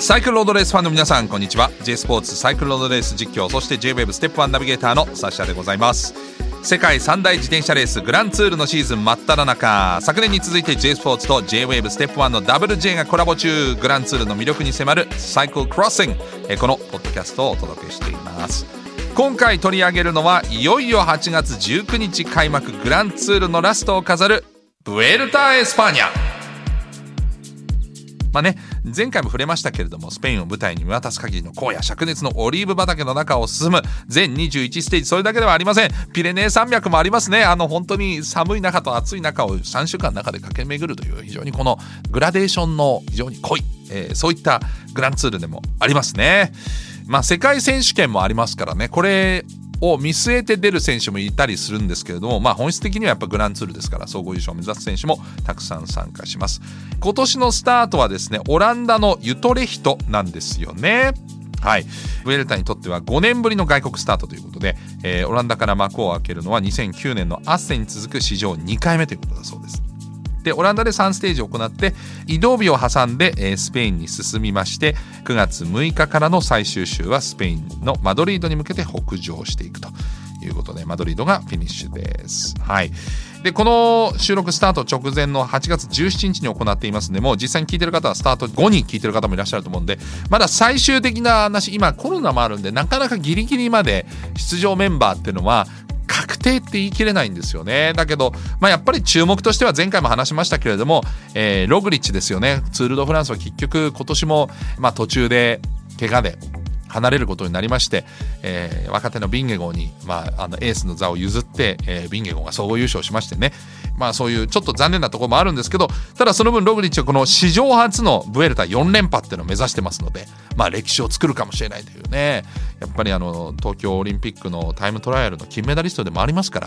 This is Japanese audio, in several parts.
サイクルロードレースファンの皆さんこんにちは。J スポーツサイクルロードレース実況そして JWEB ステップ1ナビゲーターのサッシャでございます。世界三大自転車レースグランツールのシーズン真っ只中。昨年に続いて J スポーツと JWAVE ステップ1の WJ がコラボ中。グランツールの魅力に迫るサイクルクロッシング。このポッドキャストをお届けしています。今回取り上げるのはいよいよ8月19日開幕グランツールのラストを飾る。ブエルタ・エスパーニャ。まあね前回も触れましたけれどもスペインを舞台に見渡す限りの荒野灼熱のオリーブ畑の中を進む。全21ステージそれだけではありません。ピレネー山脈もありますね。あの本当に寒い中と暑い中を3週間の中で駆け巡るという非常にこのグラデーションの非常に濃い、えー、そういったグランツールでもありますね。まあ世界選手権もありますからね。これを見据えて出る選手もいたりするんですけれども、まあ、本質的にはやっぱグランツールですから総合優勝を目指す選手もたくさん参加します。今年のスタートはですねオランダのユトレヒトなんですよね。はい、ブエルタにとっては5年ぶりの外国スタートということで、えー、オランダから幕を開けるのは2009年のアッセに続く史上2回目ということだそうです。でオランダで3ステージを行って移動日を挟んで、え、スペインに進みまして9月6日からの最終週はスペインのマドリードに向けて北上していくということでマドリードがフィニッシュです。はいでこの収録スタート直前の8月17日に行っていますのでもう実際に聞いてる方はスタート後に聞いてる方もいらっしゃると思うんでまだ最終的な話今コロナもあるんでなかなかギリギリまで出場メンバーっていうのは定って言い切れないんですよね。だけど、まあ、やっぱり注目としては前回も話しましたけれども、えー、ログリッチですよね。ツール・ド・フランスは結局今年も、まあ、途中で怪我で離れることになりまして、えー、若手のビンゲゴーに、まあ、あのエースの座を譲って、えー、ビンゲゴーが総合優勝しましてね。まあそういうちょっと残念なところもあるんですけどただその分ログリッチはこの史上初のブエルタ4連覇っていうのを目指してますのでまあ歴史を作るかもしれないというね。やっぱりあの東京オリンピックのタイムトライアルの金メダリストでもありますか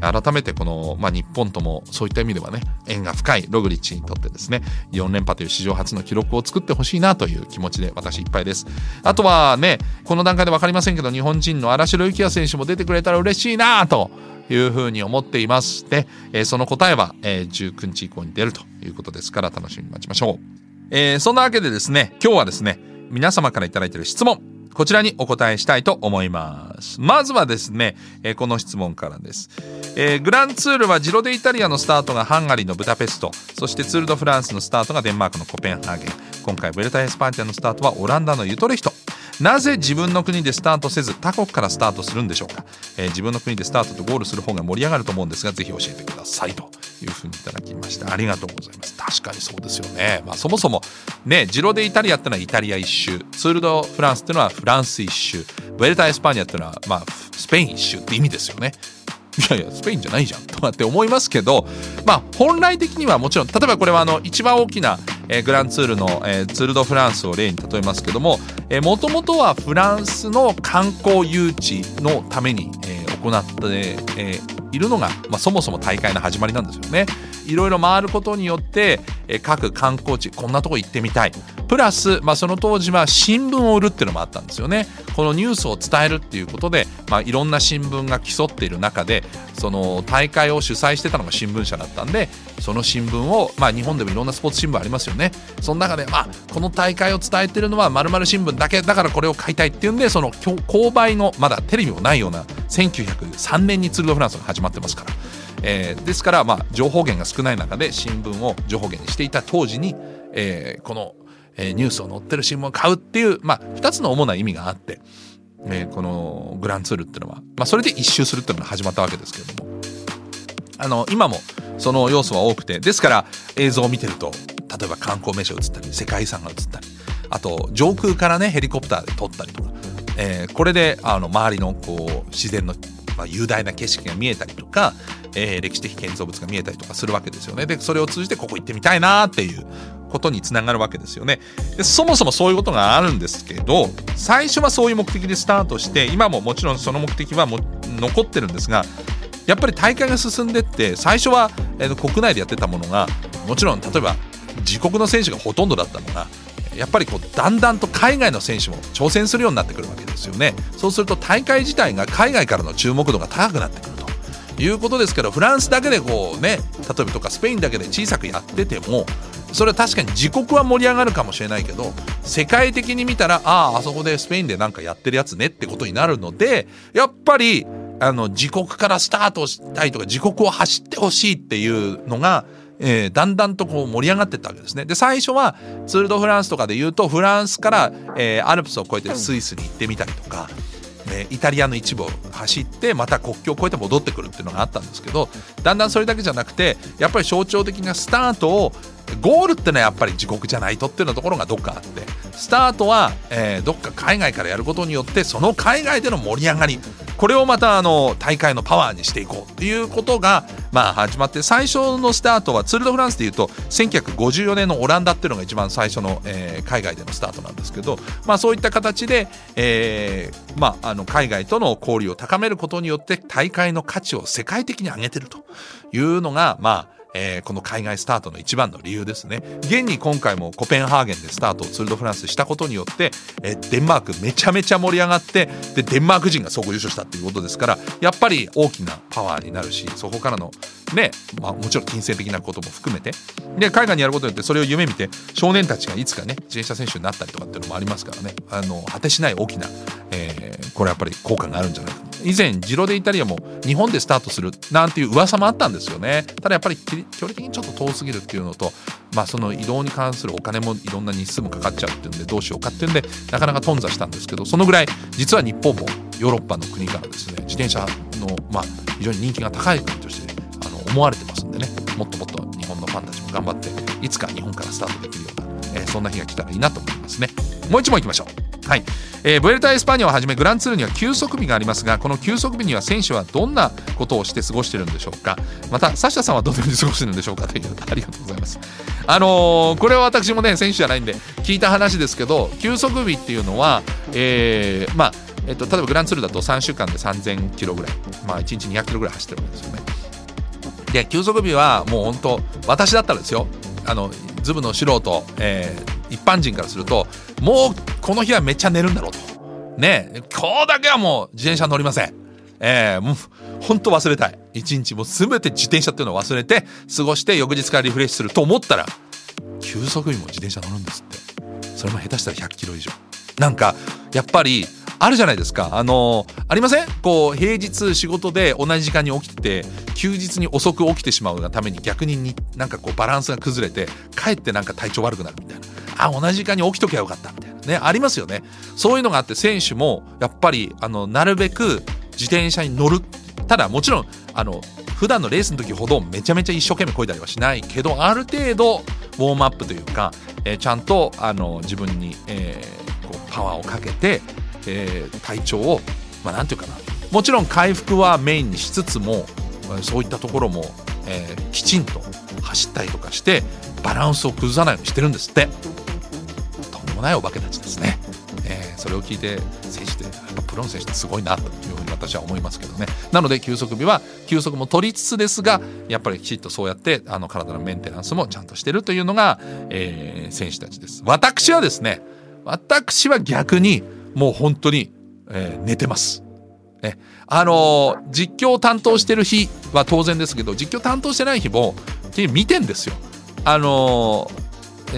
ら改めてこの、まあ、日本ともそういった意味ではね縁が深いログリッチにとってですね4連覇という史上初の記録を作ってほしいなという気持ちで私いっぱいです。あとはねこの段階で分かりませんけど日本人の荒城幸也選手も出てくれたら嬉しいなというふうに思っています。で、え、その答えは、え、19日以降に出るということですから楽しみに待ちましょう、え、そんなわけでですね今日はですね皆様から頂いている質問こちらにお答えしたいと思います。まずはですね、え、この質問からです、えー、グランツールはジロデイタリアのスタートがハンガリーのブダペストそしてツール・ド・フランスのスタートがデンマークのコペンハーゲン。今回ブエルタ・エスパーニャのスタートはオランダのユトレヒト。なぜ自分の国でスタートせず他国からスタートするんでしょうか、えー、自分の国でスタートとゴールする方が盛り上がると思うんですがぜひ教えてくださいというふうにいただきました。ありがとうございます。確かにそうですよね。まあそもそもねジロでイタリアってのはイタリア一周。ツール・ド・フランスっていうのはフランス一周。ヴェルタ・エスパーニャっていうのはまあスペイン一周って意味ですよね。いやいやスペインじゃないじゃん とかって思いますけどまあ本来的にはもちろん例えばこれはあの一番大きな、えー、グランツールの、えー、ツール・ド・フランスを例に例えますけどももともとはフランスの観光誘致のために、えー、行って、えー、いるのが、まあ、そもそも大会の始まりなんですよね。いろいろ回ることによって、各観光地こんなとこ行ってみたい。プラス、まあ、その当時は新聞を売るっていうのもあったんですよね。このニュースを伝えるっていうことで、まあ、いろんな新聞が競っている中でその大会を主催してたのが新聞社だったんでその新聞を、まあ、日本でもいろんなスポーツ新聞ありますよね。その中で、まあ、この大会を伝えてるのはまる新聞だけだからこれを買いたいっていうんでその購買のまだテレビもないような1903年にツール・ド・フランスが始まってますから。えー、ですから、まあ、情報源が少ない中で新聞を情報源にしていた当時に、えー、この、えー、ニュースを載ってる新聞を買うっていう、まあ、2つの主な意味があって、えー、このグランツールっていうのは、まあ、それで一周するっていうのが始まったわけですけれども。あの今もその要素は多くてですから映像を見てると例えば観光名所が映ったり世界遺産が映ったりあと上空からねヘリコプターで撮ったりとか、えー、これであの周りのこう自然の、まあ、雄大な景色が見えたりとかえー、歴史的建造物が見えたりとかするわけですよね。で、それを通じてここ行ってみたいなっていうことにつながるわけですよねで。そもそもそういうことがあるんですけど、最初はそういう目的でスタートして、今ももちろんその目的はも残ってるんですが、やっぱり大会が進んでって、最初は、えー、国内でやってたものが、もちろん例えば自国の選手がほとんどだったのが、やっぱりこうだんだんと海外の選手も挑戦するようになってくるわけですよね。そうすると大会自体が海外からの注目度が高くなってくるということですけどフランスだけでこうね例えばとかスペインだけで小さくやっててもそれは確かに自国は盛り上がるかもしれないけど世界的に見たらあああそこでスペインでなんかやってるやつねってことになるのでやっぱりあの自国からスタートしたいとか自国を走ってほしいっていうのがえー、だんだんとこう盛り上がっていったわけですね。で最初はツール・ド・フランスとかで言うとフランスから、えー、アルプスを越えてスイスに行ってみたりとか。えイタリアの一部を走ってまた国境を越えて戻ってくるっていうのがあったんですけどだんだんそれだけじゃなくてやっぱり象徴的なスタートをゴールってのはやっぱり自国じゃないとっていうようなところがどっかあってスタートは、えー、どっか海外からやることによってその海外での盛り上がりこれをまたあの大会のパワーにしていこうということが、まあ、始まって最初のスタートはツール・ド・フランスでいうと1954年のオランダっていうのが一番最初の、え、海外でのスタートなんですけど、まあ、そういった形で、えまあ、あの海外との交流を高めることによって大会の価値を世界的に上げてるというのがまあえー、この海外スタートの一番の理由ですね。現に今回もコペンハーゲンでスタートをツール・ド・フランスしたことによって、えー、デンマークめちゃめちゃ盛り上がってでデンマーク人が総合優勝したっていうことですからやっぱり大きなパワーになるしそこからのね、まあ、もちろん金銭的なことも含めて。で海外にやることによってそれを夢見て少年たちがいつかね自転車選手になったりとかっていうのもありますからね。あの果てしない大きな、えー、これやっぱり効果があるんじゃないかと。以前ジロデイタリアも日本でスタートするなんていう噂もあったんですよね。ただやっぱり距離的にちょっと遠すぎるっていうのとまあその移動に関するお金もいろんな日数もかかっちゃうっていうんでどうしようかっていうんでなかなか頓挫したんですけどそのぐらい実は日本もヨーロッパの国からですね自転車のまあ非常に人気が高い国としてあの思われてますんでね。もっともっと日本のファンたちも頑張っていつか日本からスタートできるような、えー、そんな日が来たらいいなと思いますね。もう一問いきましょう。はい。えー、ブエルタ・エスパニャをはじめグランツールには休息日がありますがこの休息日には選手はどんなことをして過ごしてるんでしょうか。またサシタさんはどのように過ごしてるんでしょうかというありがとうございます。あのー、これは私もね選手じゃないんで聞いた話ですけど休息日っていうのは、えー、まあえっと、例えばグランツールだと3週間で3000キロぐらい、まあ、1日200キロぐらい走ってるわけですよね。で休息日はもう本当私だったらですよ。あのズブの素人、えー、一般人からするともうこの日はめっちゃ寝るんだろうと。ねこうだけはもう自転車乗りません。えー、もう本当忘れたい。一日もう全て自転車っていうのを忘れて過ごして翌日からリフレッシュすると思ったら急速にも自転車乗るんですって。それも下手したら100キロ以上。なんかやっぱりあるじゃないですか。あのー、ありません？こう平日仕事で同じ時間に起きてて休日に遅く起きてしまうがために逆にになんかこうバランスが崩れてかえってなんか体調悪くなるみたいな。あ同じ時間に起きときゃよかったみたいな。ねありますよね。そういうのがあって選手もやっぱりあのなるべく自転車に乗る。ただもちろんあの普段のレースの時ほどめちゃめちゃ一生懸命こいだりはしないけどある程度ウォームアップというか、えー、ちゃんとあの自分に、えー、こうパワーをかけてえー、体調を、まあ、なんていうかな。もちろん回復はメインにしつつもそういったところも、えー、きちんと走ったりとかしてバランスを崩さないようにしてるんですって。ないお化けたちですね、えー、それを聞いて選手ってやっぱプロの選手ってすごいなというふうに私は思いますけどねなので休息日は休息も取りつつですがやっぱりきちっとそうやってあの体のメンテナンスもちゃんとしてるというのが、えー、選手たちです私はですね私は逆にもう本当に、えー、寝てます。ね、あのー、実況を担当してる日は当然ですけど実況担当してない日も見てんですよ。あの、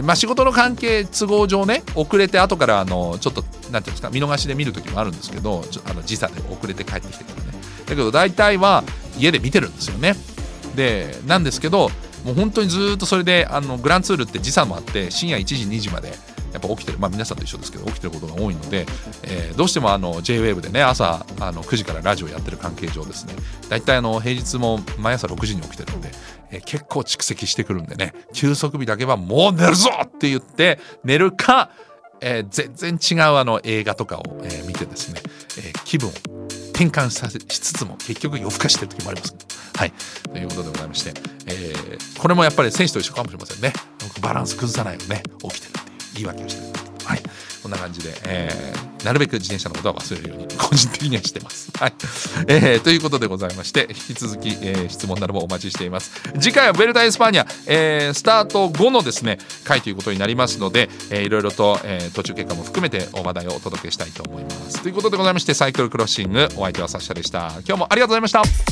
まあ、仕事の関係都合上ね遅れて後からあのちょっと何ていうんですか見逃しで見る時もあるんですけどあの時差で遅れて帰ってきてからね。だけど大体は家で見てるんですよね。でなんですけどもう本当にずっとそれであのグランツールって時差もあって深夜1時2時までやっぱ起きてる、まあ、皆さんと一緒ですけど起きてることが多いので、えー、どうしてもあの JWAVE でね朝あの9時からラジオやってる関係上ですね大体あの平日も毎朝6時に起きてるんで、えー、結構蓄積してくるんでね休息日だけはもう寝るぞって言って寝るか、えー、全然違うあの映画とかを、え、見てですね、え、気分を転換させしつつも結局夜更かしてる時もあります。はい。ということでございまして、え、これもやっぱり選手と一緒かもしれませんね。バランス崩さないよね起きてる。言い訳をしてる。はい。こんなな感じで、えー、なるべく自転車のことは忘れるように個人的にはしてます。はい。えー、ということでございまして、引き続き、えー、質問などもお待ちしています。次回はベルタ・エスパーニャ、えー、スタート後のですね、回ということになりますので、えー、いろいろと、えー、途中経過も含めてお話題をお届けしたいと思います。ということでございまして、サイクルクロッシング、お相手はサッシャでした。今日もありがとうございました。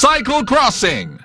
Cycle Crossing